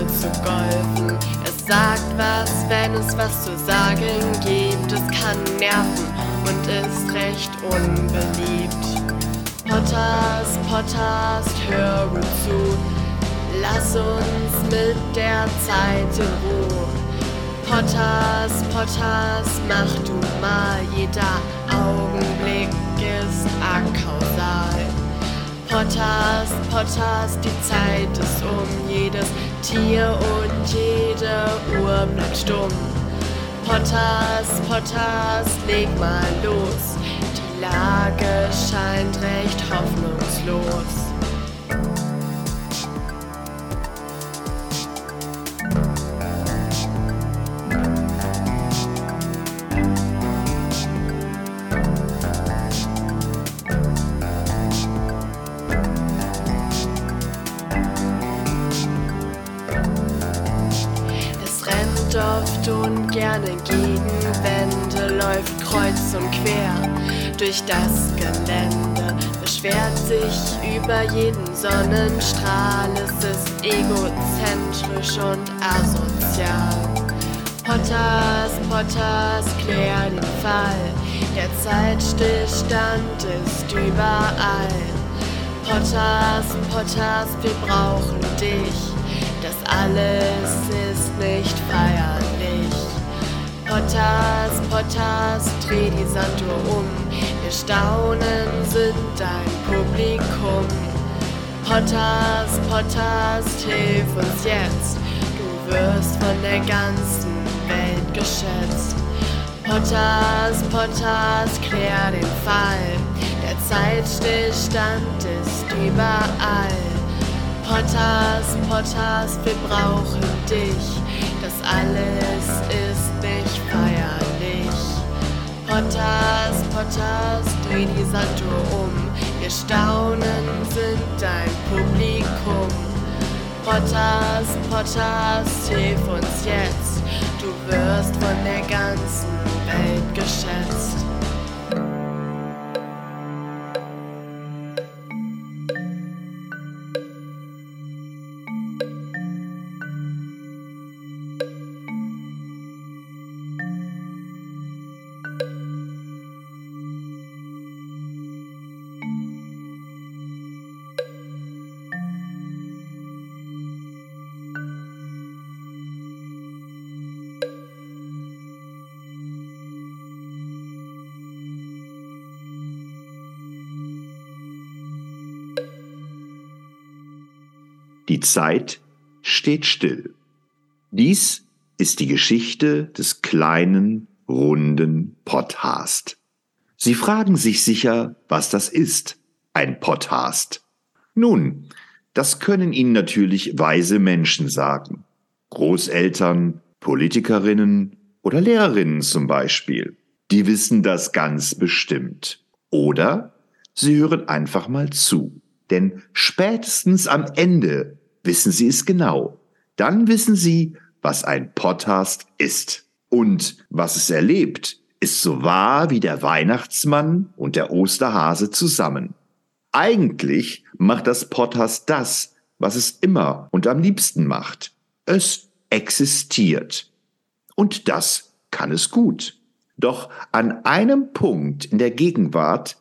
ohne zu golfen. Es sagt was, wenn es was zu sagen gibt. Es kann nerven und ist recht unbeliebt. Potters, Potters, hör gut zu. Lass uns mit der Zeit in Ruhe. Potters, Potters, mach du mal, jeder Augenblick ist akausal. Potters, Potters, die Zeit ist um, jedes Tier und jede Uhr bleibt stumm. Potters, Potters, leg mal los, die Lage scheint recht hoffnungslos. Gerne gegen läuft kreuz und quer durch das Gelände, beschwert sich über jeden Sonnenstrahl, es ist egozentrisch und asozial. Potters, Potters, klär den Fall, der Zeitstillstand ist überall. Potters, Potters, wir brauchen dich, das alles ist nicht feierlich. Potters, Potters, dreh die Sanduhr um. Wir staunen, sind dein Publikum. Potters, Potters, hilf uns jetzt. Du wirst von der ganzen Welt geschätzt. Potters, Potters, klär den Fall. Der Zeitstillstand ist überall. Potters, Potters, wir brauchen dich. Das alles ist. Potters, Potters, dreh die Sanduhr um. Wir staunen, sind dein Publikum. Potters, Potters, hilf uns jetzt. Du wirst von der ganzen Welt geschätzt. Die Zeit steht still. Dies ist die Geschichte des kleinen, runden Potthast. Sie fragen sich sicher, was das ist, ein Potthast. Nun, das können Ihnen natürlich weise Menschen sagen. Großeltern, Politikerinnen oder Lehrerinnen zum Beispiel. Die wissen das ganz bestimmt. Oder Sie hören einfach mal zu. Denn spätestens am Ende wissen Sie es genau. Dann wissen Sie, was ein Podcast ist. Und was es erlebt, ist so wahr wie der Weihnachtsmann und der Osterhase zusammen. Eigentlich macht das Podcast das, was es immer und am liebsten macht. Es existiert. Und das kann es gut. Doch an einem Punkt in der Gegenwart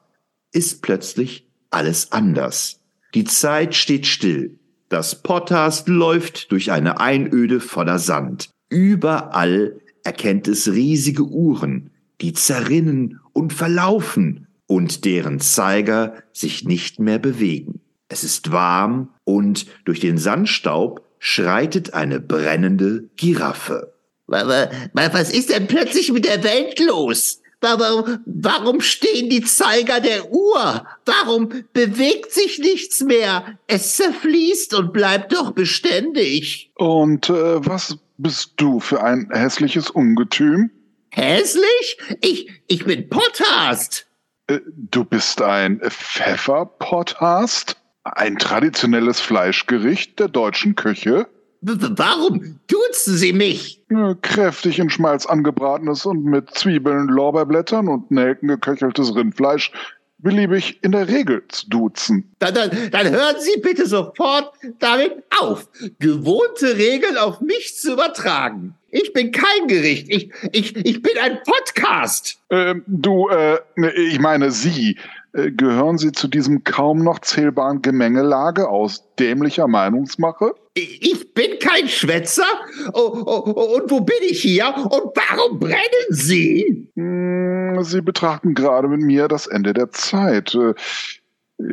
ist plötzlich alles anders. Die Zeit steht still. Das Podcast läuft durch eine Einöde voller Sand. Überall erkennt es riesige Uhren, die zerrinnen und verlaufen und deren Zeiger sich nicht mehr bewegen. Es ist warm und durch den Sandstaub schreitet eine brennende Giraffe. Was ist denn plötzlich mit der Welt los? Warum, warum stehen die Zeiger der Uhr? Warum bewegt sich nichts mehr? Es zerfließt und bleibt doch beständig. Und äh, was bist du für ein hässliches Ungetüm? Hässlich? Ich, ich bin Potthast. Äh, du bist ein Pfefferpotthast? Ein traditionelles Fleischgericht der deutschen Küche? Warum duzen Sie mich? Kräftig in Schmalz angebratenes und mit Zwiebeln, Lorbeerblättern und Nelken geköcheltes Rindfleisch beliebig in der Regel zu duzen. Dann, dann, dann hören Sie bitte sofort damit auf, gewohnte Regeln auf mich zu übertragen. Ich bin kein Gericht. Ich, ich, ich bin ein Podcast. Ähm, du, äh, ich meine Sie. Äh, gehören Sie zu diesem kaum noch zählbaren Gemengelage aus dämlicher Meinungsmache? Ich bin kein Schwätzer. Oh, oh, oh, und wo bin ich hier? Und warum brennen Sie? Hm, Sie betrachten gerade mit mir das Ende der Zeit. Äh,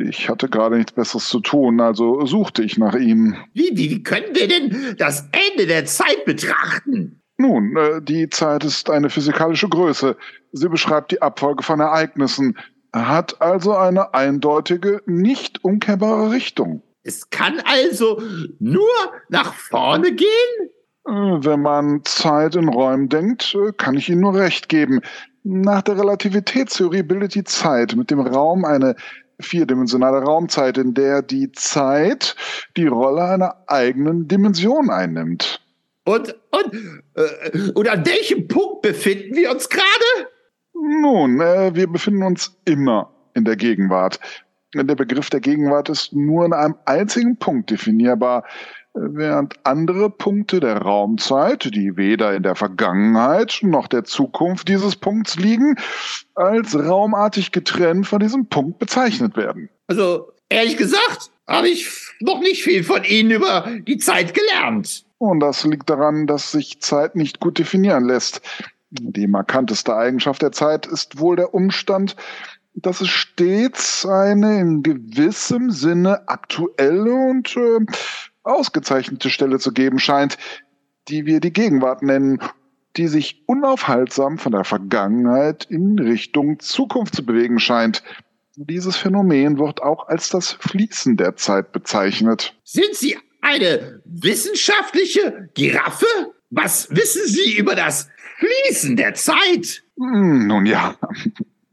Ich hatte gerade nichts Besseres zu tun, also suchte ich nach Ihnen. Wie, wie, wie können wir denn das Ende der Zeit betrachten? Nun, äh, die Zeit ist eine physikalische Größe. Sie beschreibt die Abfolge von Ereignissen, hat also eine eindeutige, nicht umkehrbare Richtung. Es kann also nur nach vorne gehen? Äh, Wenn man Zeit in Räumen denkt, äh, kann ich Ihnen nur recht geben. Nach der Relativitätstheorie bildet die Zeit mit dem Raum eine vierdimensionale Raumzeit, in der die Zeit die Rolle einer eigenen Dimension einnimmt. Und, und, äh, und an welchem Punkt befinden wir uns gerade? Nun, äh, wir befinden uns immer in der Gegenwart. Der Begriff der Gegenwart ist nur in einem einzigen Punkt definierbar, äh, während andere Punkte der Raumzeit, die weder in der Vergangenheit noch der Zukunft dieses Punkts liegen, als raumartig getrennt von diesem Punkt bezeichnet werden. Also, ehrlich gesagt, habe ich noch nicht viel von Ihnen über die Zeit gelernt. Und das liegt daran, dass sich Zeit nicht gut definieren lässt. Die markanteste Eigenschaft der Zeit ist wohl der Umstand, dass es stets eine in gewissem Sinne aktuelle und äh, ausgezeichnete Stelle zu geben scheint, die wir die Gegenwart nennen, die sich unaufhaltsam von der Vergangenheit in Richtung Zukunft zu bewegen scheint. Dieses Phänomen wird auch als das Fließen der Zeit bezeichnet. Sind Sie eine wissenschaftliche Giraffe? Was wissen Sie über das Fließen der Zeit? Hm, Nun ja,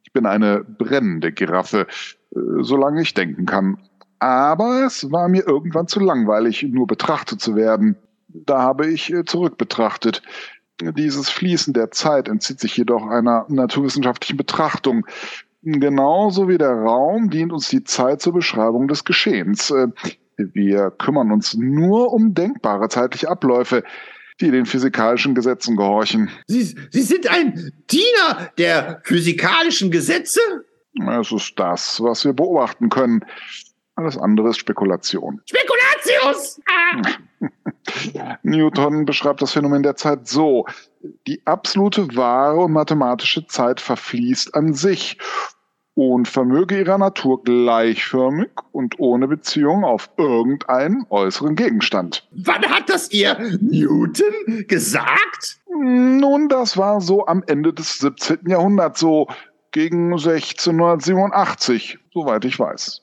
ich bin eine brennende Giraffe, äh, solange ich denken kann. Aber es war mir irgendwann zu langweilig, nur betrachtet zu werden. Da habe ich äh, zurückbetrachtet. Dieses Fließen der Zeit entzieht sich jedoch einer naturwissenschaftlichen Betrachtung. Genauso wie der Raum dient uns die Zeit zur Beschreibung des Geschehens. Äh, Wir kümmern uns nur um denkbare zeitliche Abläufe, die den physikalischen Gesetzen gehorchen. Sie, Sie sind ein Diener der physikalischen Gesetze? Es ist das, was wir beobachten können. Alles andere ist Spekulation. Spekulatius! Ah. Newton beschreibt das Phänomen der Zeit so. Die absolute wahre und mathematische Zeit verfließt an sich und vermöge ihrer Natur gleichförmig und ohne Beziehung auf irgendeinen äußeren Gegenstand. Wann hat das Ihr Newton gesagt? Nun, das war so am Ende des 17. Jahrhunderts, so gegen 1687, soweit ich weiß.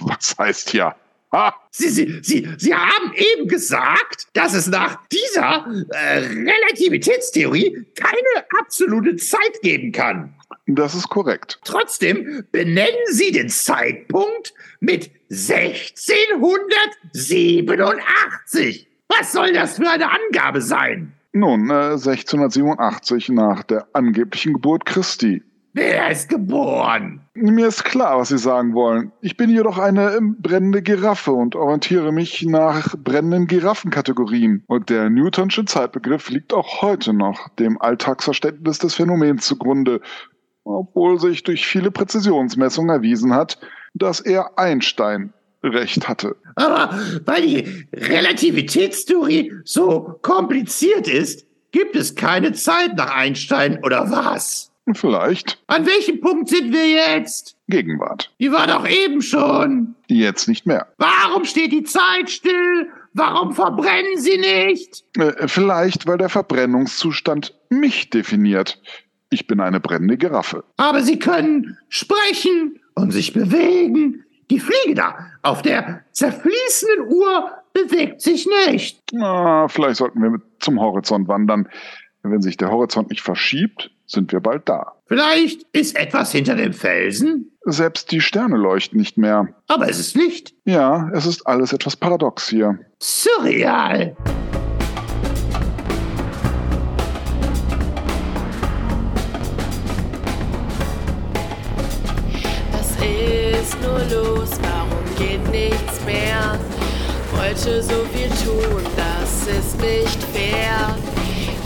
Was heißt ja? Ha! Sie, Sie, Sie, Sie haben eben gesagt, dass es nach dieser äh, Relativitätstheorie keine absolute Zeit geben kann. Das ist korrekt. Trotzdem benennen Sie den Zeitpunkt mit 1687. Was soll das für eine Angabe sein? Nun, äh, 1687 nach der angeblichen Geburt Christi. Wer ist geboren? Mir ist klar, was Sie sagen wollen. Ich bin jedoch eine brennende Giraffe und orientiere mich nach brennenden Giraffenkategorien. Und der Newtonsche Zeitbegriff liegt auch heute noch dem Alltagsverständnis des Phänomens zugrunde, obwohl sich durch viele Präzisionsmessungen erwiesen hat, dass er Einstein recht hatte. Aber weil die Relativitätstheorie so kompliziert ist, gibt es keine Zeit nach Einstein oder was? Vielleicht An welchem Punkt sind wir jetzt? Gegenwart. Die war doch eben schon. Jetzt nicht mehr. Warum steht die Zeit still? Warum verbrennen sie nicht? Äh, vielleicht, weil der Verbrennungszustand mich definiert. Ich bin eine brennende Giraffe. Aber sie können sprechen und sich bewegen. Die Fliege da auf der zerfließenden Uhr bewegt sich nicht. Na, vielleicht sollten wir mit zum Horizont wandern. Wenn sich der Horizont nicht verschiebt, sind wir bald da. Vielleicht ist etwas hinter dem Felsen, Selbst die Sterne leuchten nicht mehr. aber es ist Licht. Ja, es ist alles etwas paradox hier. Surreal. Wollte so viel tun, das ist nicht fair.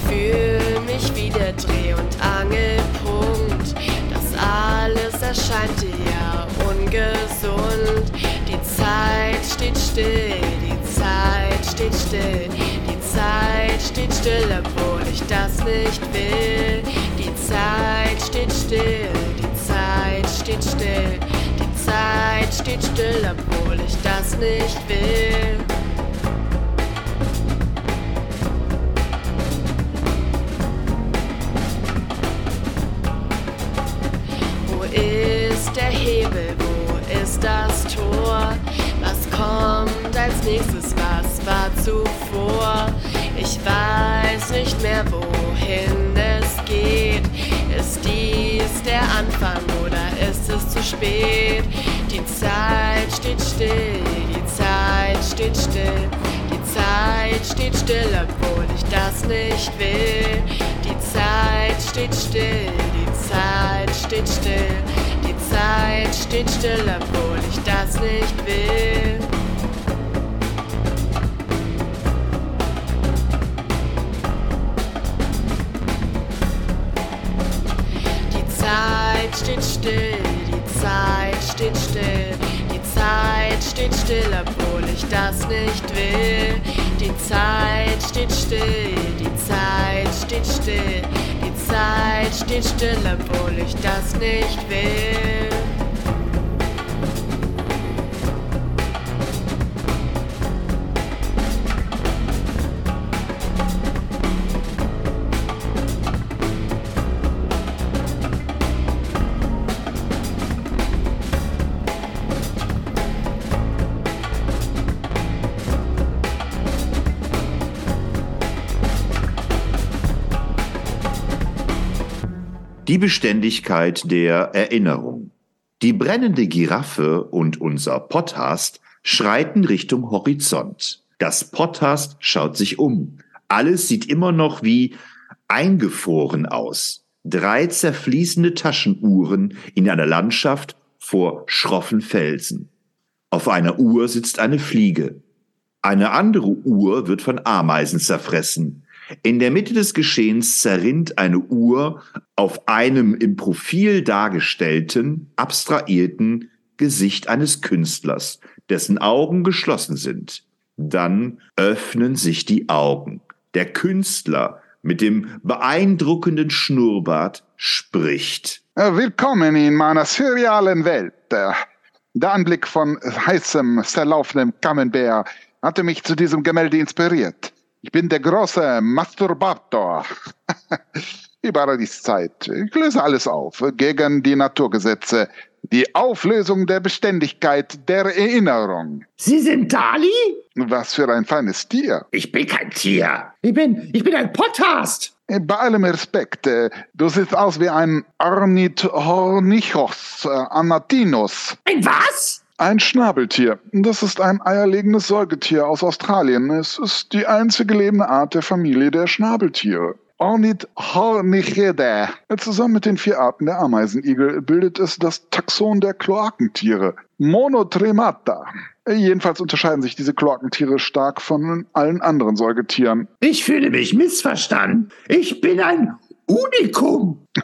Fühl mich wie der Dreh- und Angelpunkt. Das alles erscheint dir ja ungesund. Die Zeit steht still, die Zeit steht still. Die Zeit steht still, obwohl ich das nicht will. Die Zeit steht still, die Zeit steht still. Zeit steht still, obwohl ich das nicht will. Wo ist der Hebel? Wo ist das Tor? Was kommt als nächstes? Was war zuvor? Ich weiß nicht mehr, wohin es geht. Ist dies der Anfang oder ist es zu spät? Die Zeit steht still, die Zeit steht still. Die Zeit steht still, obwohl ich das nicht will. Die Zeit steht still, die Zeit steht still. Die Zeit steht still, obwohl ich das nicht will. Die Zeit steht still, Zeit steht still, die Zeit steht still, obwohl ich das nicht will. Die Zeit steht still, die Zeit steht still, die Zeit steht still, obwohl ich das nicht will. Die Beständigkeit der Erinnerung. Die brennende Giraffe und unser Podcast schreiten Richtung Horizont. Das Podcast schaut sich um. Alles sieht immer noch wie eingefroren aus. Drei zerfließende Taschenuhren in einer Landschaft vor schroffen Felsen. Auf einer Uhr sitzt eine Fliege. Eine andere Uhr wird von Ameisen zerfressen. In der Mitte des Geschehens zerrinnt eine Uhr auf einem im Profil dargestellten, abstrahierten Gesicht eines Künstlers, dessen Augen geschlossen sind. Dann öffnen sich die Augen. Der Künstler mit dem beeindruckenden Schnurrbart spricht. Willkommen in meiner surrealen Welt. Der Anblick von heißem, zerlaufenem Camembert hatte mich zu diesem Gemälde inspiriert. Ich bin der große Masturbator. Überall ist Zeit. Ich löse alles auf. Gegen die Naturgesetze. Die Auflösung der Beständigkeit der Erinnerung. Sie sind Dali? Was für ein feines Tier. Ich bin kein Tier. Ich bin, ich bin ein Podcast. Bei allem Respekt, äh, du siehst aus wie ein Ornithornichos äh, anatinus. Ein was? Ein Schnabeltier. Das ist ein eierlegendes Säugetier aus Australien. Es ist die einzige lebende Art der Familie der Schnabeltiere. Ornithornichidae. Zusammen mit den vier Arten der Ameisenigel bildet es das Taxon der Kloakentiere. Monotremata. Jedenfalls unterscheiden sich diese Kloakentiere stark von allen anderen Säugetieren. Ich fühle mich missverstanden. Ich bin ein Unikum.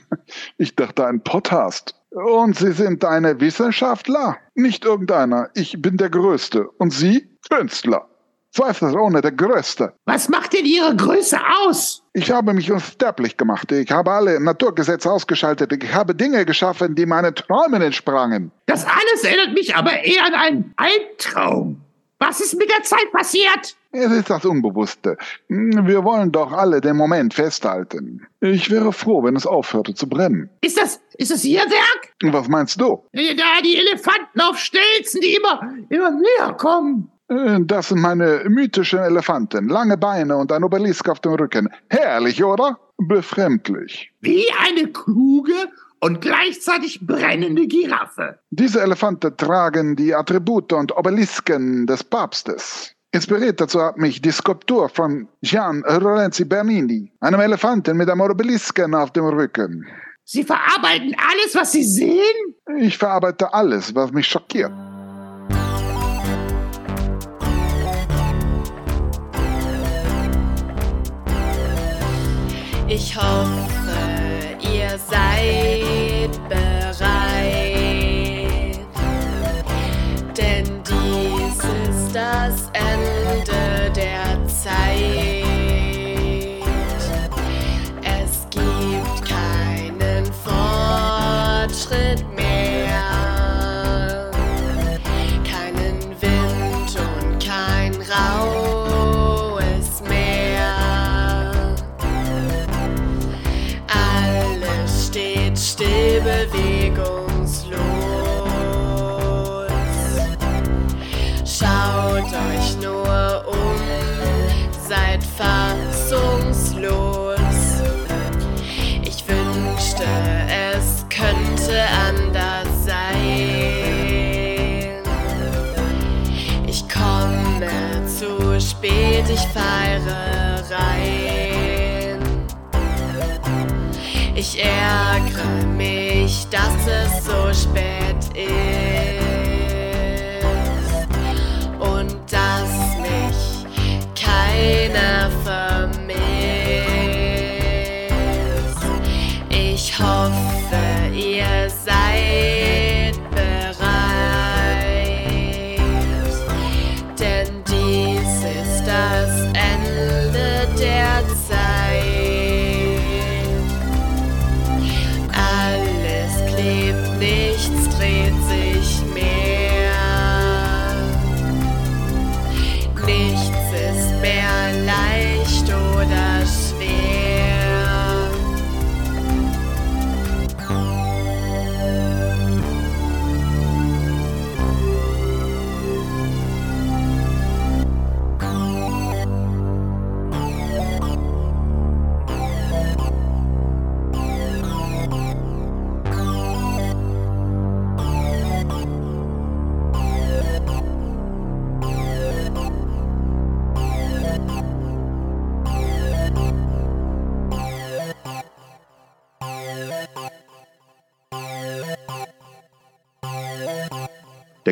Ich dachte, ein Podcast. Und Sie sind eine Wissenschaftler? Nicht irgendeiner. Ich bin der Größte. Und Sie? Künstler. Zweifelsohne der Größte. Was macht denn Ihre Größe aus? Ich habe mich unsterblich gemacht. Ich habe alle Naturgesetze ausgeschaltet. Ich habe Dinge geschaffen, die meinen Träumen entsprangen. Das alles erinnert mich aber eher an einen Albtraum. Was ist mit der Zeit passiert? Es ist das Unbewusste. Wir wollen doch alle den Moment festhalten. Ich wäre froh, wenn es aufhörte zu brennen. Ist das, ist das Ihr Werk? Was meinst du? Da die Elefanten auf Stelzen, die immer, immer näher kommen. Äh, Das sind meine mythischen Elefanten. Lange Beine und ein Obelisk auf dem Rücken. Herrlich, oder? Befremdlich. Wie eine kluge und gleichzeitig brennende Giraffe. Diese Elefanten tragen die Attribute und Obelisken des Papstes. Inspiriert dazu hat mich die Skulptur von Gian Lorenzi Bernini, einem Elefanten mit einem Obelisken auf dem Rücken. Sie verarbeiten alles, was Sie sehen? Ich verarbeite alles, was mich schockiert. Ich hoffe, ihr seid bereit. Das Ende der Zeit. Es gibt keinen Fortschritt ich feiere rein. Ich ärgere mich, dass es so spät ist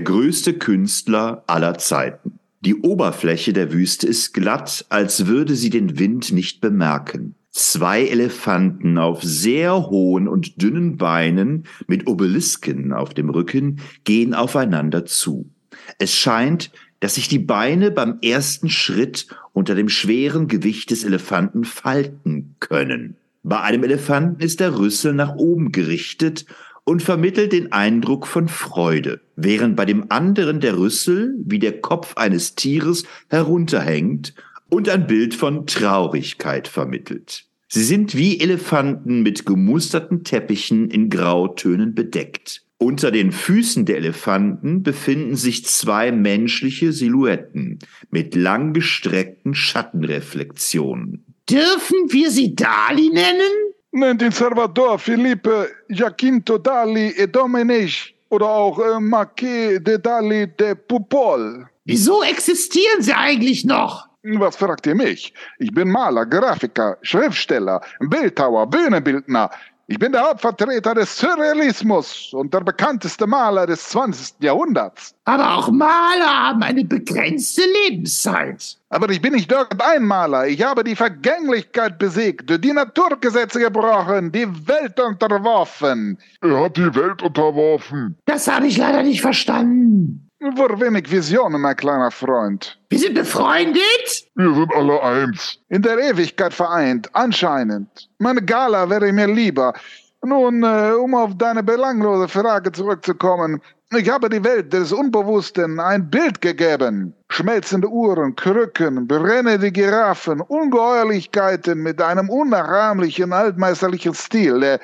größte Künstler aller Zeiten. Die Oberfläche der Wüste ist glatt, als würde sie den Wind nicht bemerken. Zwei Elefanten auf sehr hohen und dünnen Beinen mit Obelisken auf dem Rücken gehen aufeinander zu. Es scheint, dass sich die Beine beim ersten Schritt unter dem schweren Gewicht des Elefanten falten können. Bei einem Elefanten ist der Rüssel nach oben gerichtet und vermittelt den Eindruck von Freude, während bei dem anderen der Rüssel wie der Kopf eines Tieres herunterhängt und ein Bild von Traurigkeit vermittelt. Sie sind wie Elefanten mit gemusterten Teppichen in Grautönen bedeckt. Unter den Füßen der Elefanten befinden sich zwei menschliche Silhouetten mit langgestreckten Schattenreflexionen. Dürfen wir sie Dali nennen? Nennt ihn Salvador, Felipe, Jacinto Dali e Domenech oder auch äh, Marquis de Dali de Pupol. Wieso existieren sie eigentlich noch? Was fragt ihr mich? Ich bin Maler, Grafiker, Schriftsteller, Bildhauer, Bühnenbildner. Ich bin der Hauptvertreter des Surrealismus und der bekannteste Maler des 20. Jahrhunderts. Aber auch Maler haben eine begrenzte Lebenszeit. Aber ich bin nicht irgendein Maler. Ich habe die Vergänglichkeit besiegt, die Naturgesetze gebrochen, die Welt unterworfen. Er hat die Welt unterworfen. Das habe ich leider nicht verstanden. Nur wenig Visionen, mein kleiner Freund. Wir sind befreundet? Wir sind alle eins. In der Ewigkeit vereint, anscheinend. Meine Gala wäre mir lieber. Nun, äh, um auf deine belanglose Frage zurückzukommen. Ich habe die Welt des Unbewussten ein Bild gegeben. Schmelzende Uhren, Krücken, brennende Giraffen, Ungeheuerlichkeiten mit einem unnachahmlichen altmeisterlichen Stil. Äh,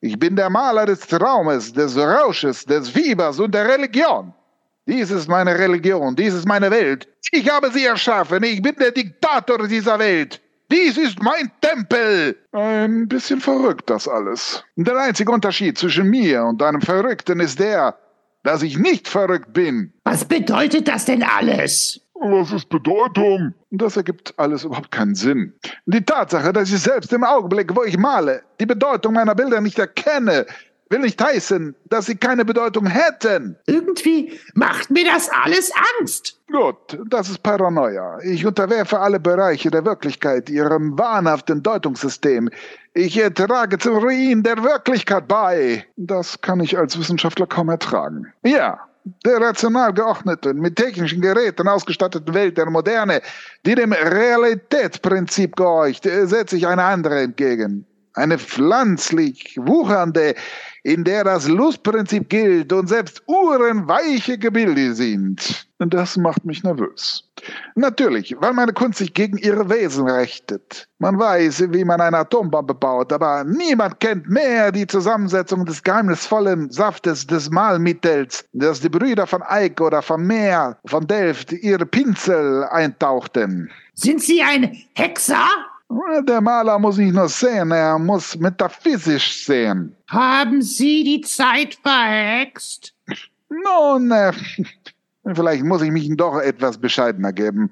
Ich bin der Maler des Traumes, des Rausches, des Fiebers und der Religion. Dies ist meine Religion, dies ist meine Welt. Ich habe sie erschaffen, ich bin der Diktator dieser Welt. Dies ist mein Tempel. Ein bisschen verrückt das alles. Der einzige Unterschied zwischen mir und einem Verrückten ist der, dass ich nicht verrückt bin. Was bedeutet das denn alles? Was ist Bedeutung? Das ergibt alles überhaupt keinen Sinn. Die Tatsache, dass ich selbst im Augenblick, wo ich male, die Bedeutung meiner Bilder nicht erkenne, will nicht heißen, dass sie keine Bedeutung hätten. Irgendwie macht mir das alles Angst. Gut, das ist Paranoia. Ich unterwerfe alle Bereiche der Wirklichkeit ihrem wahnhaften Deutungssystem. Ich trage zum Ruin der Wirklichkeit bei. Das kann ich als Wissenschaftler kaum ertragen. Ja, der rational geordneten, mit technischen Geräten ausgestatteten Welt der Moderne, die dem Realitätsprinzip gehorcht, setze ich eine andere entgegen. Eine pflanzlich wuchernde, in der das Lustprinzip gilt und selbst uhrenweiche Gebilde sind. Das macht mich nervös. Natürlich, weil meine Kunst sich gegen ihre Wesen richtet. Man weiß, wie man eine Atombombe baut, aber niemand kennt mehr die Zusammensetzung des geheimnisvollen Saftes des Mahlmittels, das die Brüder von Eik oder von Meer, von Delft ihre Pinsel eintauchten. Sind Sie ein Hexer? Der Maler muss nicht nur sehen, er muss metaphysisch sehen. Haben Sie die Zeit verhext? Nun, äh, vielleicht muss ich mich doch etwas bescheidener geben.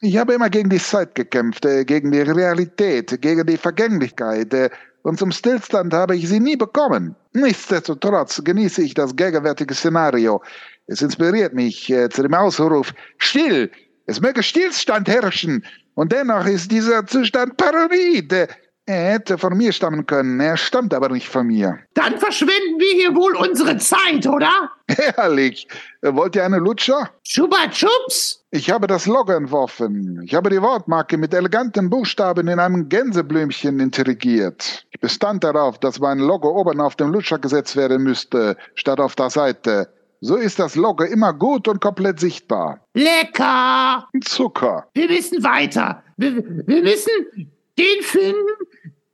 Ich habe immer gegen die Zeit gekämpft, äh, gegen die Realität, gegen die Vergänglichkeit. Äh, und zum Stillstand habe ich sie nie bekommen. Nichtsdestotrotz genieße ich das gegenwärtige Szenario. Es inspiriert mich äh, zu dem Ausruf, still, es möge Stillstand herrschen. Und dennoch ist dieser Zustand paranoid. Er hätte von mir stammen können, er stammt aber nicht von mir. Dann verschwenden wir hier wohl unsere Zeit, oder? Herrlich. Wollt ihr eine Lutscher? Chupa Chups? Ich habe das Logo entworfen. Ich habe die Wortmarke mit eleganten Buchstaben in einem Gänseblümchen intrigiert. Ich bestand darauf, dass mein Logo oben auf dem Lutscher gesetzt werden müsste, statt auf der Seite. So ist das Logo immer gut und komplett sichtbar. Lecker! Zucker. Wir müssen weiter. Wir, wir müssen den finden,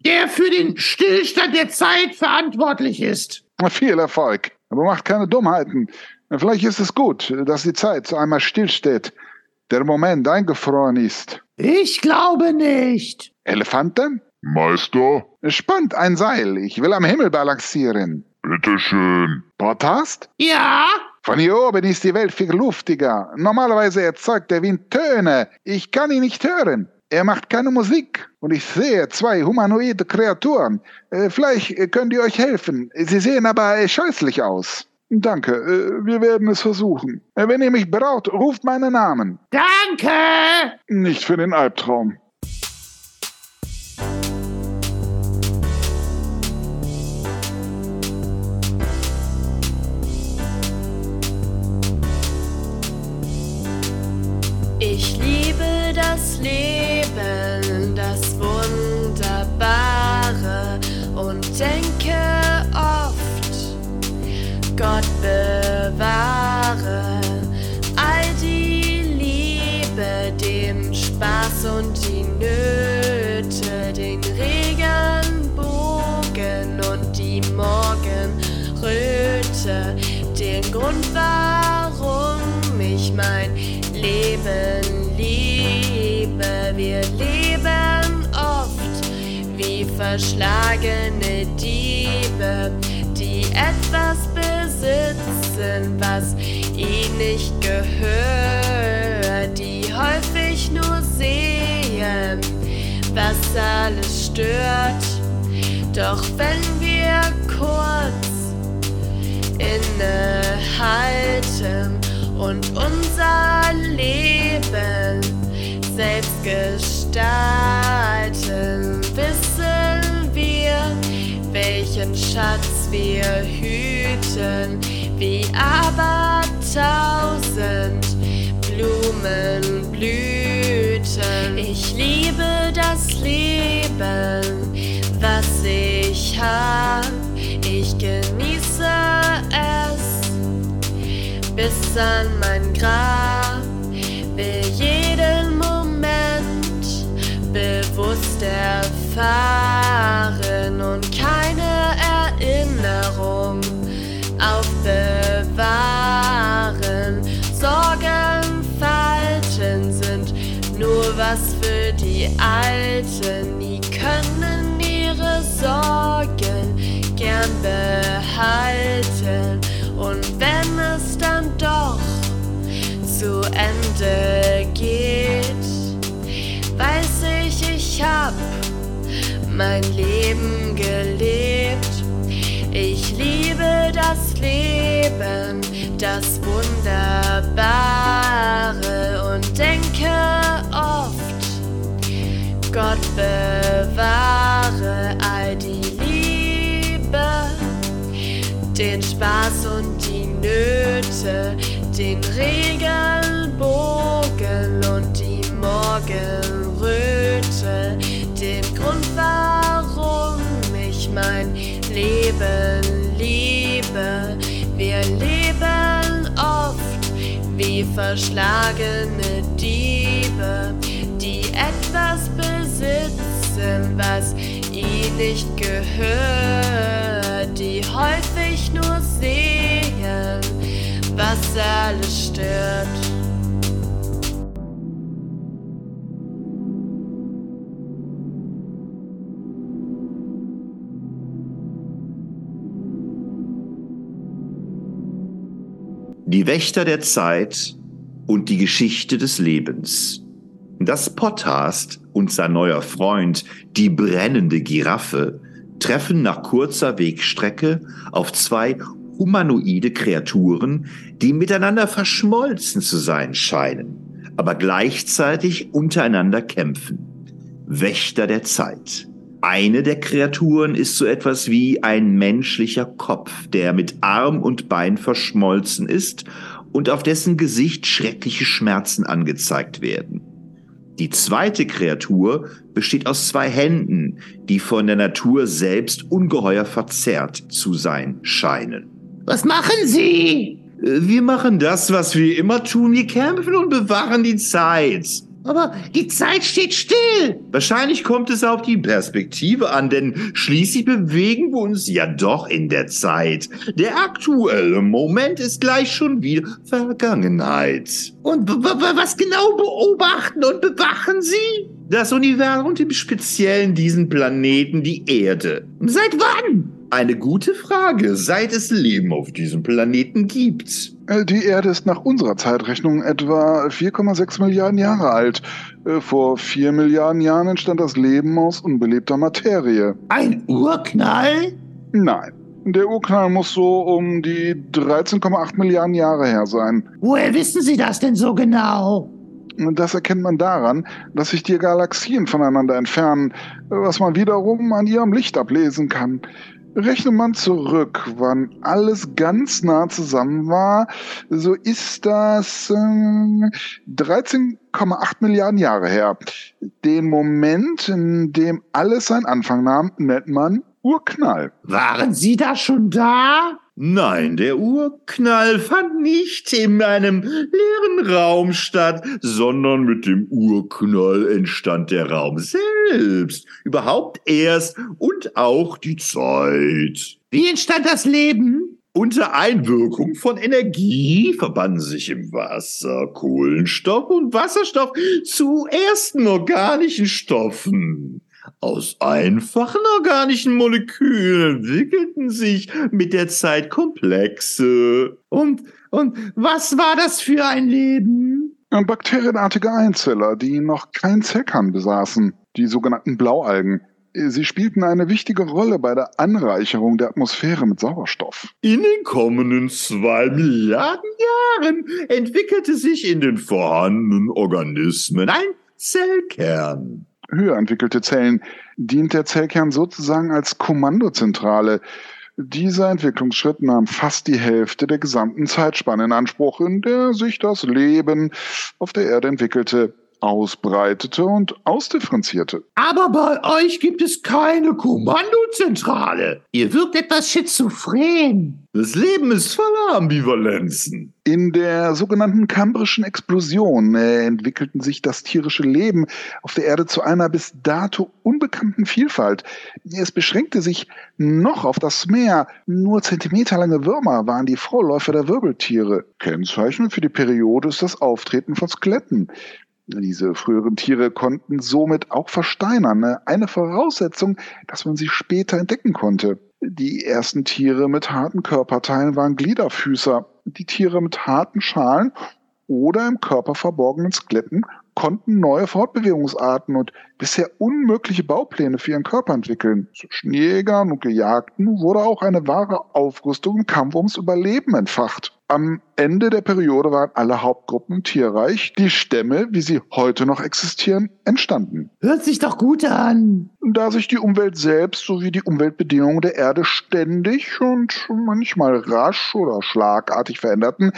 der für den Stillstand der Zeit verantwortlich ist. Viel Erfolg. Aber macht keine Dummheiten. Vielleicht ist es gut, dass die Zeit einmal stillsteht. Der Moment eingefroren ist. Ich glaube nicht. Elefanten? Meister, Spannt ein Seil. Ich will am Himmel balancieren. Bitteschön. Podcast? Ja? Von hier oben ist die Welt viel luftiger. Normalerweise erzeugt der Wind Töne. Ich kann ihn nicht hören. Er macht keine Musik. Und ich sehe zwei humanoide Kreaturen. Äh, vielleicht äh, können die euch helfen. Sie sehen aber äh, scheußlich aus. Danke, wir werden es versuchen. Wenn ihr mich braucht, ruft meinen Namen. Danke! Nicht für den Albtraum. Leben, das Wunderbare. Und denke oft, Gott bewahre all die Liebe, den Spaß und die Nöte, den Regenbogen und die Morgenröte, den Grund, warum ich mein Leben verschlagene Diebe, die etwas besitzen, was ihnen nicht gehört, die häufig nur sehen, was alles stört. Doch wenn wir kurz innehalten und unser Leben selbst gestalten, welchen Schatz wir hüten, wie aber tausend Blumen blühten. Ich liebe das Leben, was ich hab, ich genieße es bis an mein Grab, will jeden Moment bewusst erfahren aufbewahren. Sorgenfalten sind nur was für die Alten, die können ihre Sorgen gern behalten. Und wenn es dann doch zu Ende geht, weiß ich, ich hab mein Leben gelebt. Ich liebe das Wunderbare und denke oft, Gott bewahre all die Liebe, den Spaß und die Nöte, den Regelbogen und die Morgenröte, den Grund, warum ich mein Leben liebe. Wir leben oft wie verschlagene Diebe, die etwas besitzen, was ihnen nicht gehört, die häufig nur sehen, was alles stört. Die Wächter der Zeit und die Geschichte des Lebens. Das Podcast und sein neuer Freund, die brennende Giraffe, treffen nach kurzer Wegstrecke auf zwei humanoide Kreaturen, die miteinander verschmolzen zu sein scheinen, aber gleichzeitig untereinander kämpfen. Wächter der Zeit. Eine der Kreaturen ist so etwas wie ein menschlicher Kopf, der mit Arm und Bein verschmolzen ist und auf dessen Gesicht schreckliche Schmerzen angezeigt werden. Die zweite Kreatur besteht aus zwei Händen, die von der Natur selbst ungeheuer verzerrt zu sein scheinen. Was machen Sie? Äh, Wir machen das, was wir immer tun. Wir kämpfen und bewahren die Zeit. Aber die Zeit steht still. Wahrscheinlich kommt es auf die Perspektive an, denn schließlich bewegen wir uns ja doch in der Zeit. Der aktuelle Moment ist gleich schon wieder Vergangenheit. Und was genau beobachten und bewachen Sie? Das Universum und im Speziellen diesen Planeten, die Erde. Seit wann? Eine gute Frage, seit es Leben auf diesem Planeten gibt. Äh, Die Erde ist nach unserer Zeitrechnung etwa 4,6 Milliarden Jahre alt. Äh, Vor 4 Milliarden Jahren entstand das Leben aus unbelebter Materie. Ein Urknall? Nein. Der Urknall muss so um die 13,8 Milliarden Jahre her sein. Woher wissen Sie das denn so genau? Das erkennt man daran, dass sich die Galaxien voneinander entfernen, was man wiederum an ihrem Licht ablesen kann. Rechnet man zurück, wann alles ganz nah zusammen war, so ist das äh, 13,8 Milliarden Jahre her. Den Moment, in dem alles seinen Anfang nahm, nennt man Urknall. Waren Sie da schon da? Nein, der Urknall fand nicht in einem leeren Raum statt, sondern mit dem Urknall entstand der Raum selbst, überhaupt erst und auch die Zeit. Wie entstand das Leben? Unter Einwirkung von Energie verbanden sich im Wasser Kohlenstoff und Wasserstoff zu ersten organischen Stoffen. Aus einfachen organischen Molekülen entwickelten sich mit der Zeit komplexe. Und, und was war das für ein Leben? Bakterienartige Einzeller, die noch keinen Zellkern besaßen, die sogenannten Blaualgen. Sie spielten eine wichtige Rolle bei der Anreicherung der Atmosphäre mit Sauerstoff. In den kommenden zwei Milliarden Jahren entwickelte sich in den vorhandenen Organismen ein Zellkern. Höher entwickelte Zellen dient der Zellkern sozusagen als Kommandozentrale. Dieser Entwicklungsschritt nahm fast die Hälfte der gesamten Zeitspanne in Anspruch, in der sich das Leben auf der Erde entwickelte, ausbreitete und ausdifferenzierte. Aber bei euch gibt es keine Kommandozentrale. Ihr wirkt etwas schizophren. Das Leben ist voller Ambivalenzen. In der sogenannten Kambrischen Explosion äh, entwickelten sich das tierische Leben auf der Erde zu einer bis dato unbekannten Vielfalt. Es beschränkte sich noch auf das Meer. Nur zentimeterlange Würmer waren die Vorläufer der Wirbeltiere. Kennzeichen für die Periode ist das Auftreten von Skeletten. Diese früheren Tiere konnten somit auch versteinern. ne? Eine Voraussetzung, dass man sie später entdecken konnte. Die ersten Tiere mit harten Körperteilen waren Gliederfüßer. Die Tiere mit harten Schalen oder im Körper verborgenen Skeletten konnten neue Fortbewegungsarten und bisher unmögliche Baupläne für ihren Körper entwickeln. Zwischen Jägern und Gejagten wurde auch eine wahre Aufrüstung im Kampf ums Überleben entfacht. Am Ende der Periode waren alle Hauptgruppen im Tierreich, die Stämme, wie sie heute noch existieren, entstanden. Hört sich doch gut an. Da sich die Umwelt selbst sowie die Umweltbedingungen der Erde ständig und manchmal rasch oder schlagartig veränderten,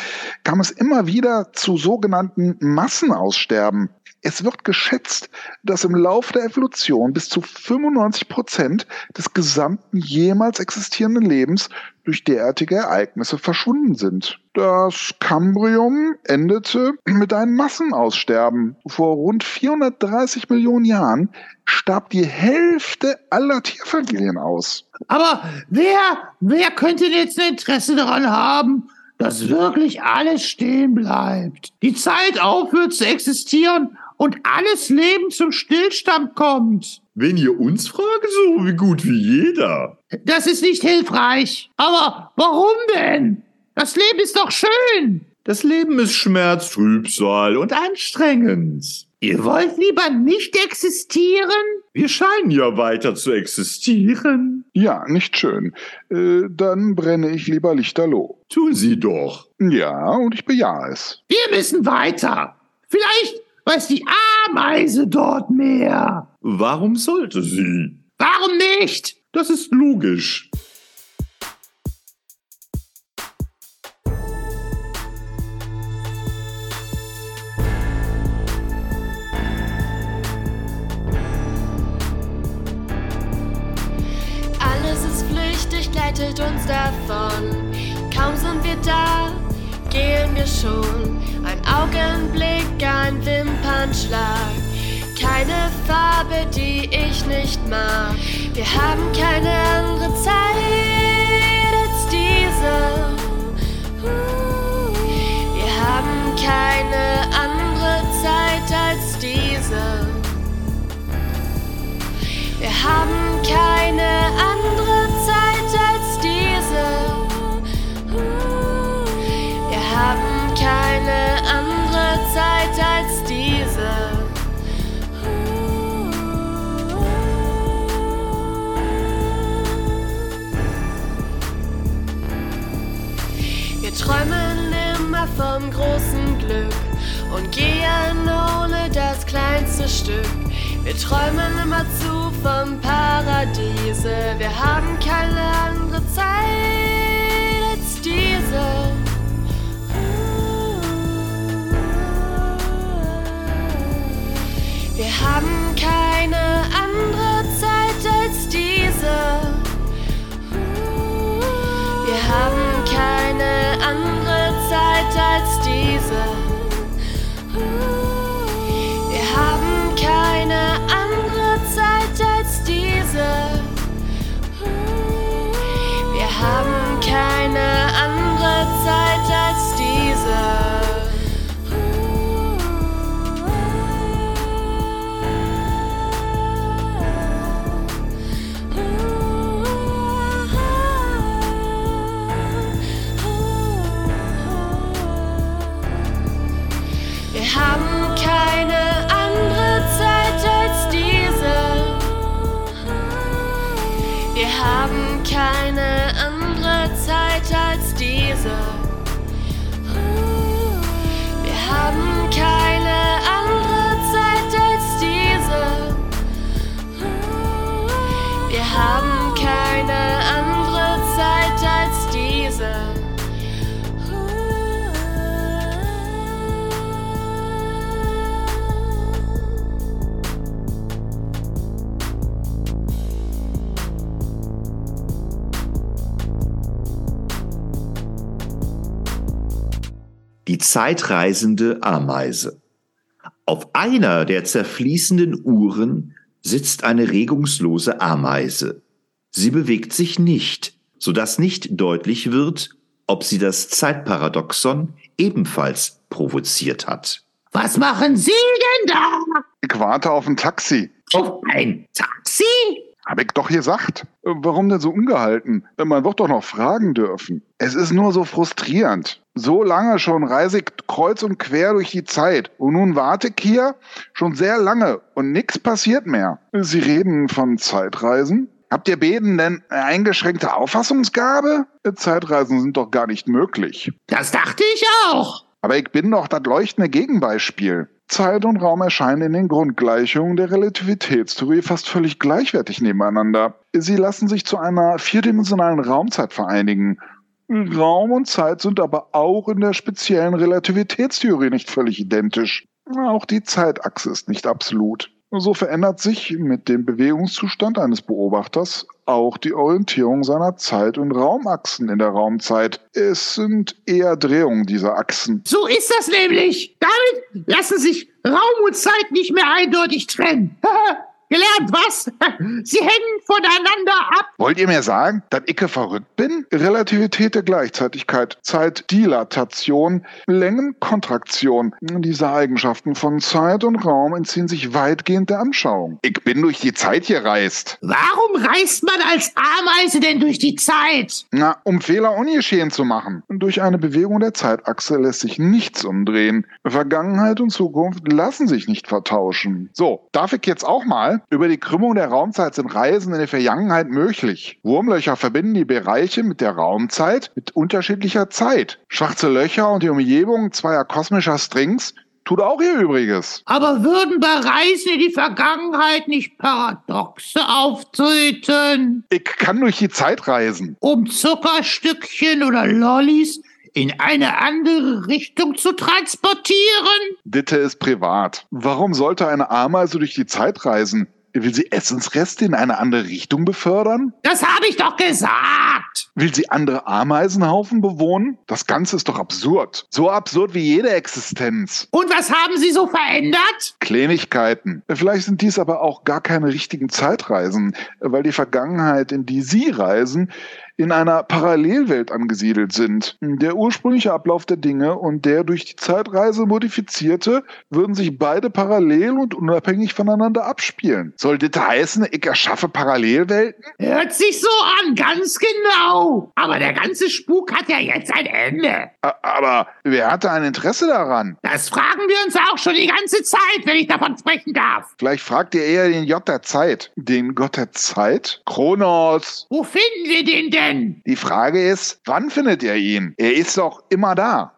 kam es immer wieder zu sogenannten Massenaussterben. Es wird geschätzt, dass im Lauf der Evolution bis zu 95 Prozent des gesamten jemals existierenden Lebens durch derartige Ereignisse verschwunden sind. Das Kambrium endete mit einem Massenaussterben. Vor rund 430 Millionen Jahren starb die Hälfte aller Tierfamilien aus. Aber wer, wer könnte jetzt ein Interesse daran haben, dass wirklich alles stehen bleibt? Die Zeit aufhört zu existieren und alles Leben zum Stillstand kommt. Wenn ihr uns fragt, so wie gut wie jeder. Das ist nicht hilfreich. Aber warum denn? Das Leben ist doch schön. Das Leben ist Schmerz, Trübsal und anstrengend. Ihr wollt lieber nicht existieren? Wir scheinen ja weiter zu existieren. Ja, nicht schön. Äh, dann brenne ich lieber lichterloh. Tun Sie doch. Ja, und ich bejahe es. Wir müssen weiter. Vielleicht weiß die Ameise dort mehr. Warum sollte sie? Warum nicht? Das ist logisch. Farbe, die ich nicht mag. Wir haben keine andere Zeit vom großen Glück und gehen ohne das kleinste Stück. Wir träumen immer zu vom Paradiese. Wir haben keine andere Zeit als diese. Wir haben keine desert Die zeitreisende Ameise. Auf einer der zerfließenden Uhren sitzt eine regungslose Ameise. Sie bewegt sich nicht, sodass nicht deutlich wird, ob sie das Zeitparadoxon ebenfalls provoziert hat. Was machen Sie denn da? Ich warte auf ein Taxi. Auf ein Taxi? Hab ich doch gesagt. Äh, Warum denn so ungehalten? Man wird doch noch fragen dürfen. Es ist nur so frustrierend. So lange schon reise ich kreuz und quer durch die Zeit. Und nun warte ich hier schon sehr lange und nichts passiert mehr. Sie reden von Zeitreisen? Habt ihr Beden denn eingeschränkte Auffassungsgabe? Zeitreisen sind doch gar nicht möglich. Das dachte ich auch. Aber ich bin doch das leuchtende Gegenbeispiel. Zeit und Raum erscheinen in den Grundgleichungen der Relativitätstheorie fast völlig gleichwertig nebeneinander. Sie lassen sich zu einer vierdimensionalen Raumzeit vereinigen. Raum und Zeit sind aber auch in der speziellen Relativitätstheorie nicht völlig identisch. Auch die Zeitachse ist nicht absolut. So verändert sich mit dem Bewegungszustand eines Beobachters auch die Orientierung seiner Zeit- und Raumachsen in der Raumzeit. Es sind eher Drehungen dieser Achsen. So ist das nämlich. Damit lassen sich Raum und Zeit nicht mehr eindeutig trennen. Gelernt, was? Sie hängen voneinander ab. Wollt ihr mir sagen, dass ich verrückt bin? Relativität der Gleichzeitigkeit, Zeitdilatation, Längenkontraktion. Diese Eigenschaften von Zeit und Raum entziehen sich weitgehend der Anschauung. Ich bin durch die Zeit gereist. Warum reist man als Ameise denn durch die Zeit? Na, um Fehler ungeschehen zu machen. Durch eine Bewegung der Zeitachse lässt sich nichts umdrehen. Vergangenheit und Zukunft lassen sich nicht vertauschen. So, darf ich jetzt auch mal? Über die Krümmung der Raumzeit sind Reisen in die Vergangenheit möglich. Wurmlöcher verbinden die Bereiche mit der Raumzeit mit unterschiedlicher Zeit. Schwarze Löcher und die Umgebung zweier kosmischer Strings tut auch ihr Übriges. Aber würden bei Reisen in die Vergangenheit nicht Paradoxe auftreten? Ich kann durch die Zeit reisen. Um Zuckerstückchen oder Lollis in eine andere Richtung zu transportieren? Ditte ist privat. Warum sollte eine Ameise durch die Zeit reisen? Will sie Essensreste in eine andere Richtung befördern? Das habe ich doch gesagt. Will sie andere Ameisenhaufen bewohnen? Das Ganze ist doch absurd. So absurd wie jede Existenz. Und was haben Sie so verändert? Kleinigkeiten. Vielleicht sind dies aber auch gar keine richtigen Zeitreisen, weil die Vergangenheit, in die Sie reisen, in einer Parallelwelt angesiedelt sind. Der ursprüngliche Ablauf der Dinge und der durch die Zeitreise modifizierte würden sich beide parallel und unabhängig voneinander abspielen. Soll das heißen, ich erschaffe Parallelwelten? Hört sich so an, ganz genau. Aber der ganze Spuk hat ja jetzt ein Ende. Aber wer hatte ein Interesse daran? Das fragen wir uns auch schon die ganze Zeit, wenn ich davon sprechen darf. Vielleicht fragt ihr eher den J der Zeit. Den Gott der Zeit? Kronos. Wo finden wir den denn? Die Frage ist, wann findet ihr ihn? Er ist doch immer da.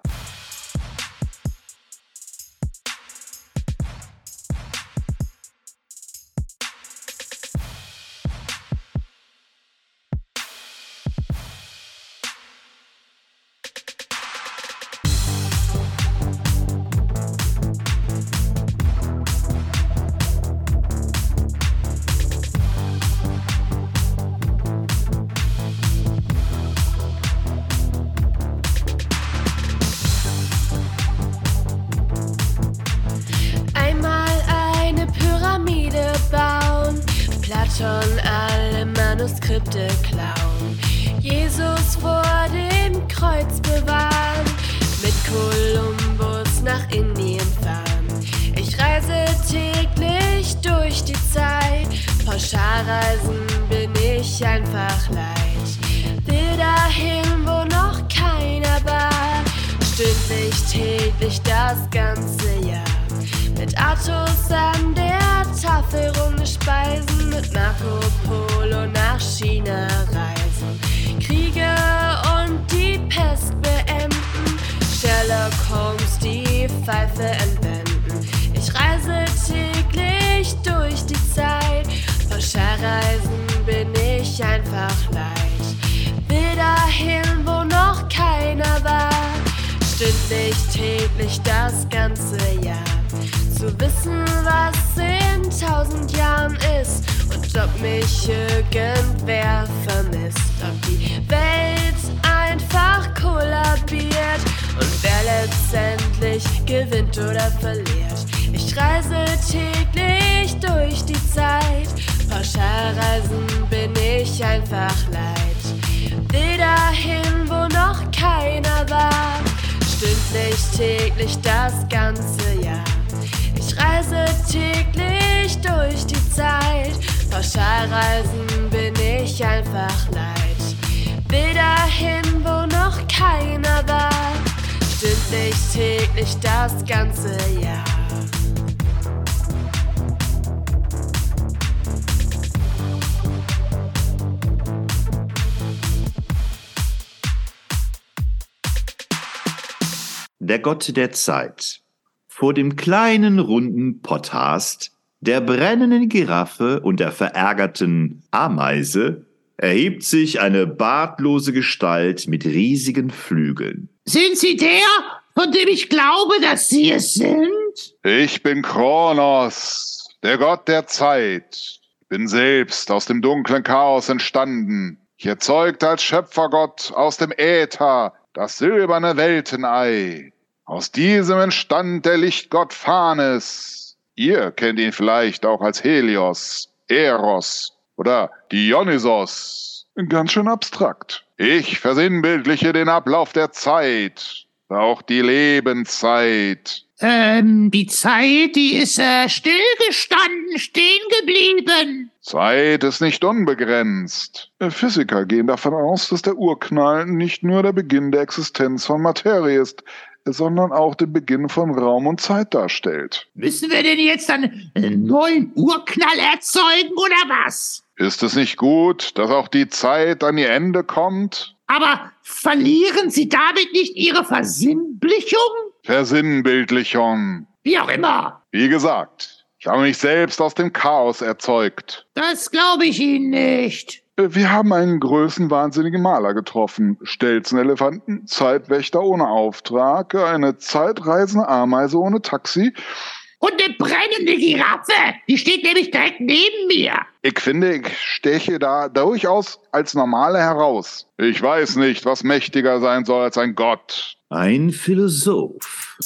Mit Autos an der Tafel runde Speisen, mit Marco Polo nach China reisen. Kriege und die Pest beenden, Sherlock Holmes die Pfeife entwenden. Ich reise täglich durch die Zeit, Pauschalreisen bin ich einfach leid. Will dahin, wo noch keiner war, stündlich, täglich das ganze Jahr. Zu wissen, was in tausend Jahren ist und ob mich irgendwer vermisst. Ob die Welt einfach kollabiert und wer letztendlich gewinnt oder verliert. Ich reise täglich durch die Zeit, Pauschalreisen bin ich einfach leid. Will dahin, wo noch keiner war, stündlich, täglich das ganze Jahr. Reise täglich durch die Zeit. Pauschalreisen bin ich einfach leid. Will dahin, wo noch keiner war. Stündlich, täglich, das ganze Jahr. Der Gott der Zeit vor dem kleinen runden Potthast, der brennenden Giraffe und der verärgerten Ameise erhebt sich eine bartlose Gestalt mit riesigen Flügeln. Sind Sie der, von dem ich glaube, dass Sie es sind? Ich bin Kronos, der Gott der Zeit. Bin selbst aus dem dunklen Chaos entstanden. Ich erzeugte als Schöpfergott aus dem Äther das silberne Weltenei. Aus diesem entstand der Lichtgott Phanes. Ihr kennt ihn vielleicht auch als Helios, Eros oder Dionysos. Ganz schön abstrakt. Ich versinnbildliche den Ablauf der Zeit, auch die Lebenszeit. Ähm, die Zeit, die ist äh, stillgestanden, stehen geblieben. Zeit ist nicht unbegrenzt. Physiker gehen davon aus, dass der Urknall nicht nur der Beginn der Existenz von Materie ist, sondern auch den Beginn von Raum und Zeit darstellt. Müssen wir denn jetzt einen neuen Urknall erzeugen oder was? Ist es nicht gut, dass auch die Zeit an ihr Ende kommt? Aber verlieren Sie damit nicht Ihre Versinnblichung? Versinnbildlichung. Wie auch immer. Wie gesagt, ich habe mich selbst aus dem Chaos erzeugt. Das glaube ich Ihnen nicht. Wir haben einen größenwahnsinnigen Maler getroffen. Stelzenelefanten, Zeitwächter ohne Auftrag, eine zeitreisende Ameise ohne Taxi. Und eine brennende Giraffe. Die steht nämlich direkt neben mir. Ich finde, ich steche da durchaus als Normale heraus. Ich weiß nicht, was mächtiger sein soll als ein Gott. Ein Philosoph.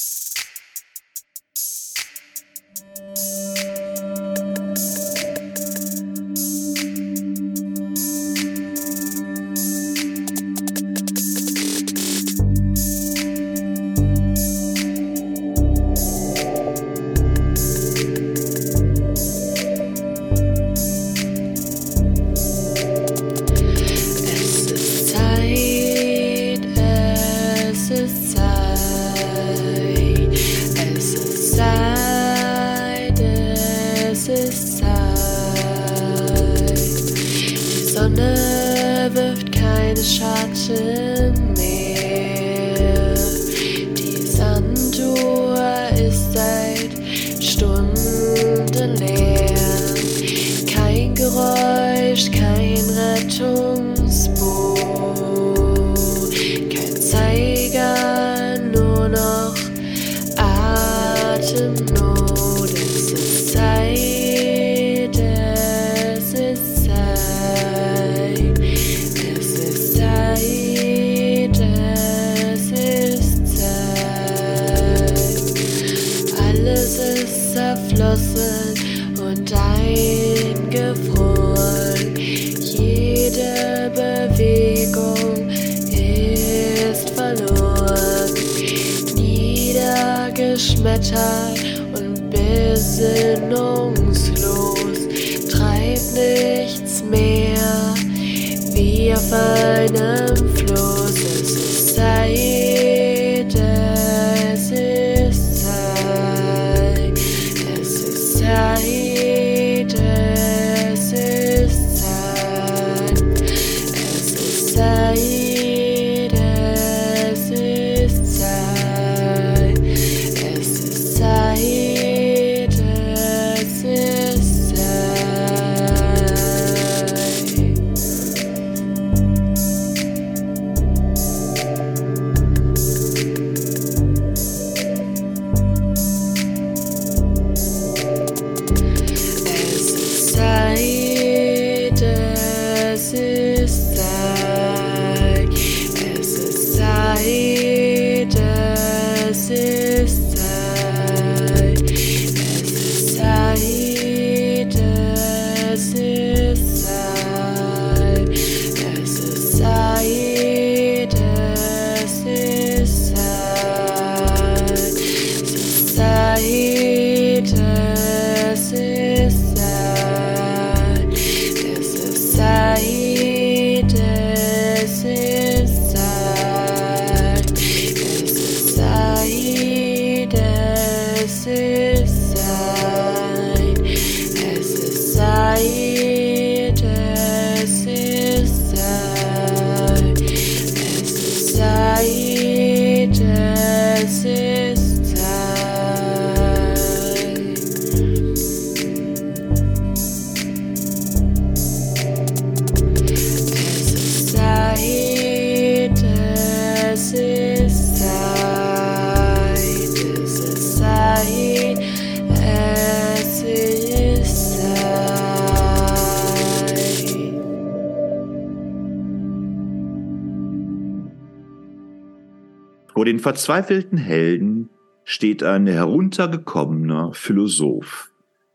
Verzweifelten Helden steht ein heruntergekommener Philosoph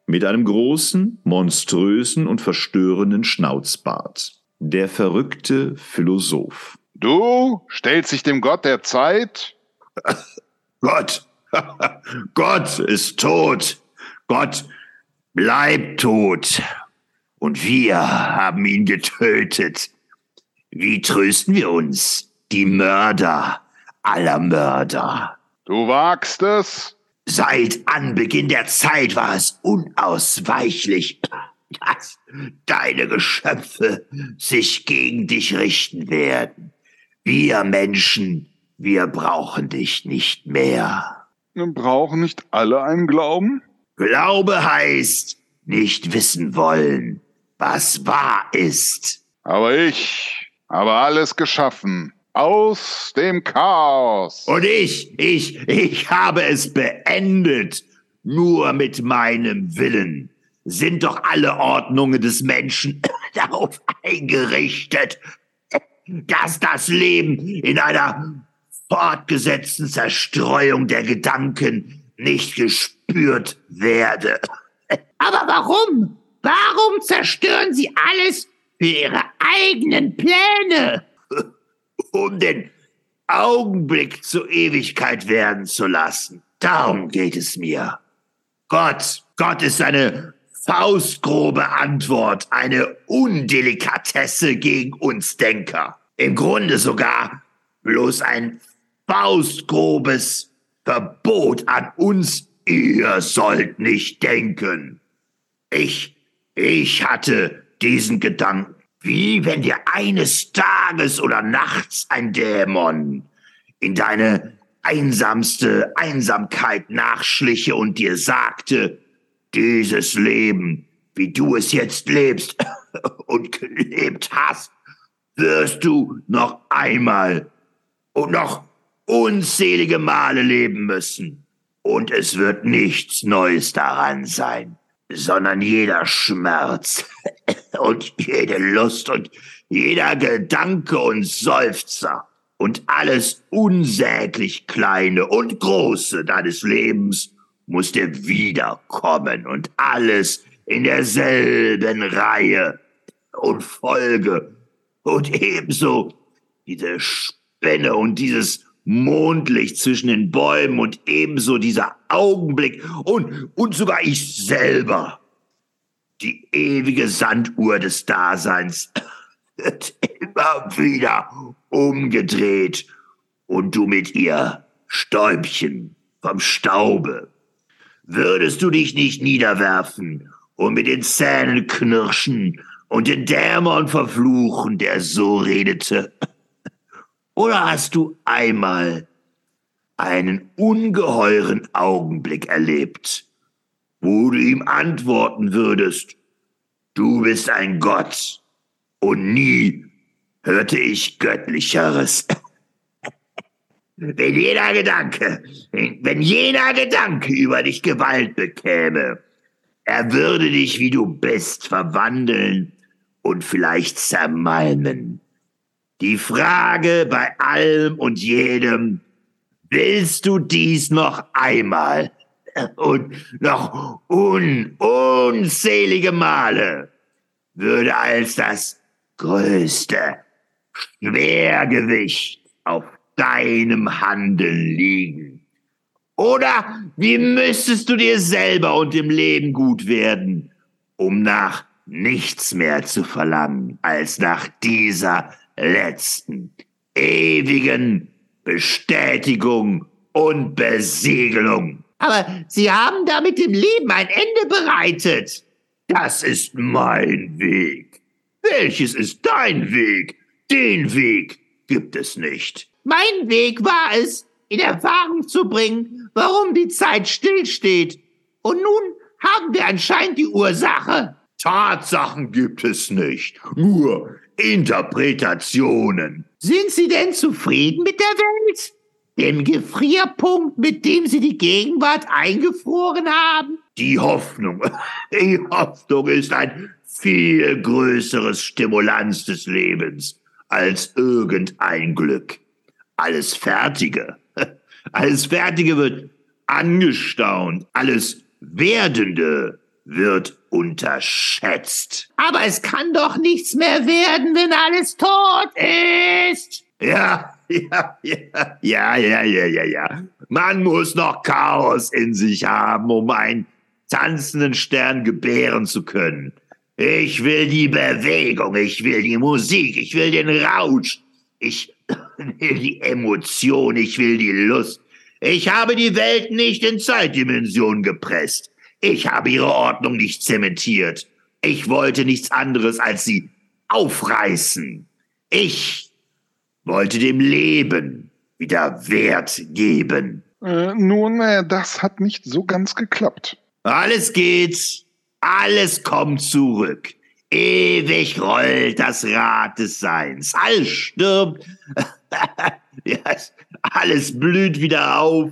mit einem großen, monströsen und verstörenden Schnauzbart. Der verrückte Philosoph. Du stellst dich dem Gott der Zeit? Gott, Gott ist tot. Gott bleibt tot. Und wir haben ihn getötet. Wie trösten wir uns? Die Mörder aller Mörder. Du wagst es? Seit Anbeginn der Zeit war es unausweichlich, dass deine Geschöpfe sich gegen dich richten werden. Wir Menschen, wir brauchen dich nicht mehr. Brauchen nicht alle einen Glauben? Glaube heißt nicht wissen wollen, was wahr ist. Aber ich habe alles geschaffen. Aus dem Chaos. Und ich, ich, ich habe es beendet. Nur mit meinem Willen sind doch alle Ordnungen des Menschen darauf eingerichtet, dass das Leben in einer fortgesetzten Zerstreuung der Gedanken nicht gespürt werde. Aber warum? Warum zerstören Sie alles für Ihre eigenen Pläne? Um den Augenblick zur Ewigkeit werden zu lassen. Darum geht es mir. Gott, Gott ist eine faustgrobe Antwort, eine Undelikatesse gegen uns Denker. Im Grunde sogar bloß ein faustgrobes Verbot an uns, ihr sollt nicht denken. Ich, ich hatte diesen Gedanken, wie wenn dir eines Tages oder nachts ein Dämon in deine einsamste Einsamkeit nachschliche und dir sagte, dieses Leben, wie du es jetzt lebst und gelebt hast, wirst du noch einmal und noch unzählige Male leben müssen. Und es wird nichts Neues daran sein, sondern jeder Schmerz und jede Lust und jeder Gedanke und Seufzer und alles unsäglich Kleine und Große deines Lebens muss dir wiederkommen und alles in derselben Reihe und Folge und ebenso diese Spinne und dieses Mondlicht zwischen den Bäumen und ebenso dieser Augenblick und, und sogar ich selber. Die ewige Sanduhr des Daseins wird immer wieder umgedreht und du mit ihr Stäubchen vom Staube. Würdest du dich nicht niederwerfen und mit den Zähnen knirschen und den Dämon verfluchen, der so redete? Oder hast du einmal einen ungeheuren Augenblick erlebt, wo du ihm antworten würdest, du bist ein Gott und nie hörte ich göttlicheres. wenn jeder Gedanke, wenn jener Gedanke über dich Gewalt bekäme, er würde dich, wie du bist, verwandeln und vielleicht zermalmen. Die Frage bei allem und jedem, willst du dies noch einmal und noch un unzählige Male, würde als das größte Schwergewicht auf deinem Handeln liegen. Oder wie müsstest du dir selber und dem Leben gut werden, um nach nichts mehr zu verlangen als nach dieser letzten, ewigen Bestätigung und Besiegelung. Aber Sie haben damit dem Leben ein Ende bereitet. Das ist mein Weg. Welches ist dein Weg? Den Weg gibt es nicht. Mein Weg war es, in Erfahrung zu bringen, warum die Zeit stillsteht. Und nun haben wir anscheinend die Ursache. Tatsachen gibt es nicht, nur Interpretationen. Sind Sie denn zufrieden mit der Welt? Dem Gefrierpunkt, mit dem Sie die Gegenwart eingefroren haben? Die Hoffnung, die Hoffnung ist ein viel größeres Stimulanz des Lebens als irgendein Glück. Alles Fertige, Alles Fertige wird angestaunt, alles Werdende wird unterschätzt. Aber es kann doch nichts mehr werden, wenn alles tot ist. Ja, ja, ja, ja, ja, ja, ja. Man muss noch Chaos in sich haben, um einen tanzenden Stern gebären zu können. Ich will die Bewegung, ich will die Musik, ich will den Rausch, ich will die Emotion, ich will die Lust. Ich habe die Welt nicht in Zeitdimensionen gepresst. Ich habe ihre Ordnung nicht zementiert. Ich wollte nichts anderes als sie aufreißen. Ich wollte dem Leben wieder Wert geben. Äh, nun, äh, das hat nicht so ganz geklappt. Alles geht, alles kommt zurück. Ewig rollt das Rad des Seins. Alles stirbt. alles blüht wieder auf.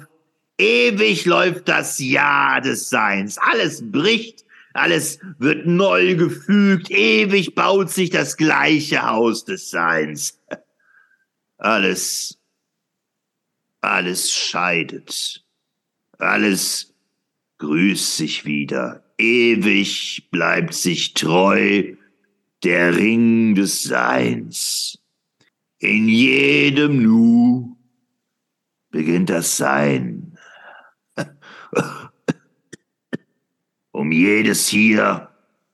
Ewig läuft das Jahr des Seins. Alles bricht, alles wird neu gefügt. Ewig baut sich das gleiche Haus des Seins. Alles, alles scheidet. Alles grüßt sich wieder. Ewig bleibt sich treu der Ring des Seins. In jedem Nu beginnt das Sein. Um jedes hier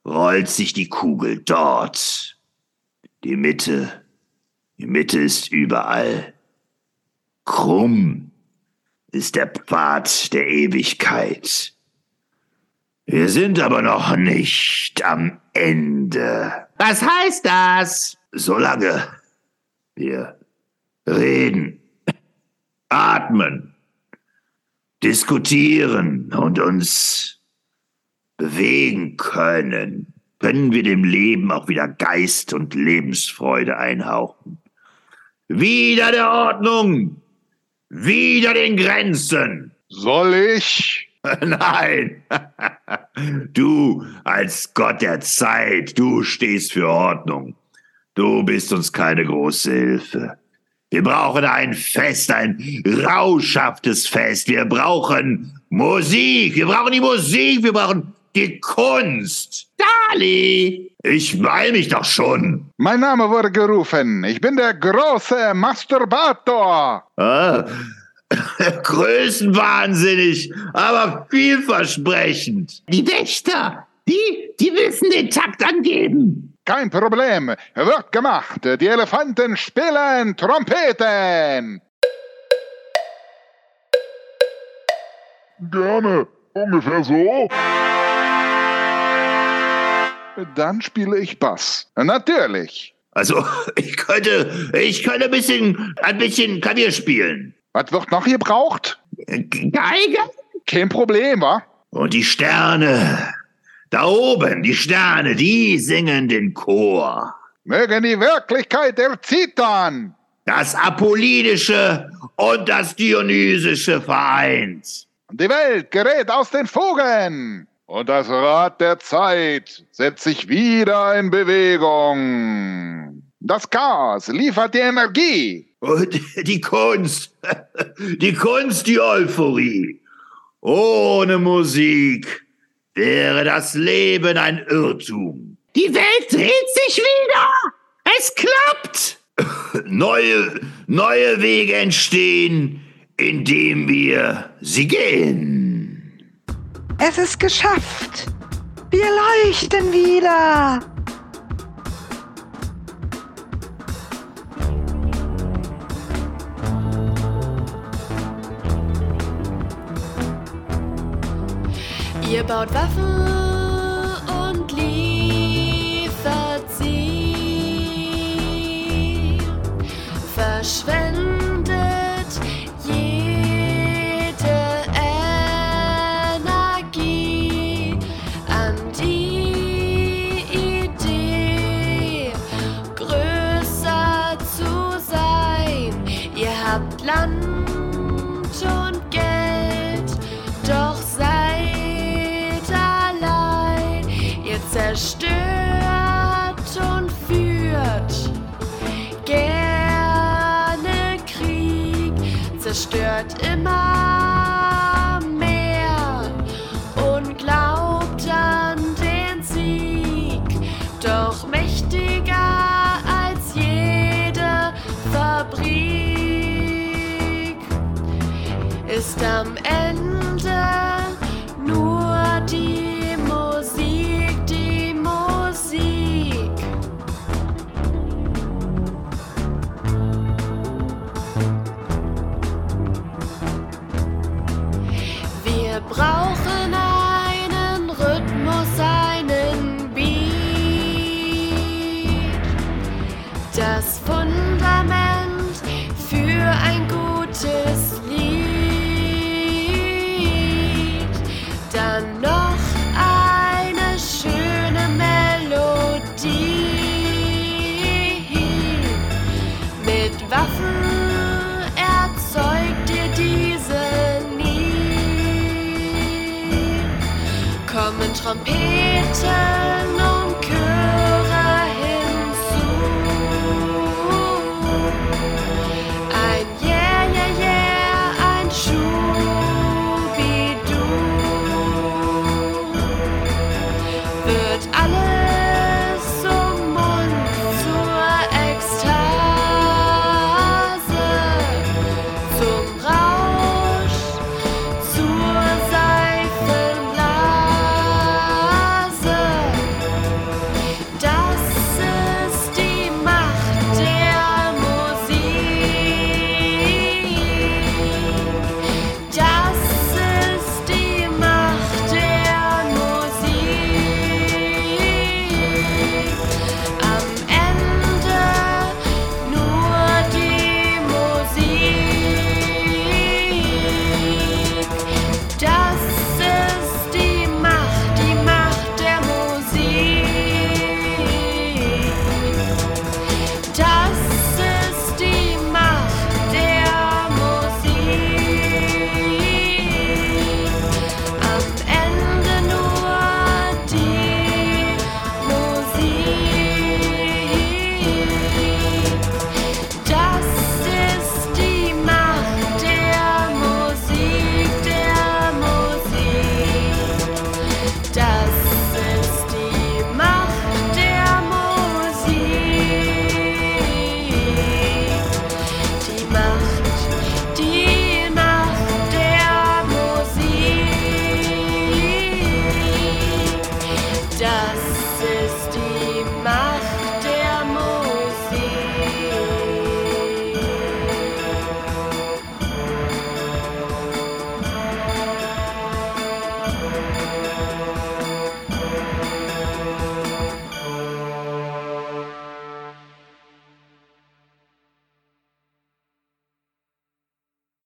rollt sich die Kugel dort. Die Mitte, die Mitte ist überall. Krumm ist der Pfad der Ewigkeit. Wir sind aber noch nicht am Ende. Was heißt das? Solange wir reden, atmen, diskutieren und uns bewegen können, können wir dem Leben auch wieder Geist und Lebensfreude einhauchen. Wieder der Ordnung, wieder den Grenzen. Soll ich? Nein, du als Gott der Zeit, du stehst für Ordnung. Du bist uns keine große Hilfe. Wir brauchen ein Fest, ein rauschhaftes Fest. Wir brauchen Musik. Wir brauchen die Musik. Wir brauchen die Kunst. Dali! Ich beeil mich doch schon. Mein Name wurde gerufen. Ich bin der große Masturbator. Ah, größenwahnsinnig, aber vielversprechend. Die Wächter, die, die wissen den Takt angeben. Kein Problem. Wird gemacht. Die Elefanten spielen Trompeten. Gerne. Ungefähr so. Dann spiele ich Bass. Natürlich. Also, ich könnte, ich könnte ein bisschen, ein bisschen Klavier spielen. Was wird noch gebraucht? Geige? Kein Problem, wa? Und die Sterne, da oben, die Sterne, die singen den Chor. Mögen die Wirklichkeit erzittern. Das Apollinische und das Dionysische vereint. Die Welt gerät aus den Fugen. Und das Rad der Zeit setzt sich wieder in Bewegung. Das Chaos liefert die Energie. Und die Kunst, die Kunst, die Euphorie. Ohne Musik wäre das Leben ein Irrtum. Die Welt dreht sich wieder. Es klappt. Neue, neue Wege entstehen, indem wir sie gehen. Es ist geschafft. Wir leuchten wieder. Ihr baut Waffen und liefert sie. Verschwendet zerstört immer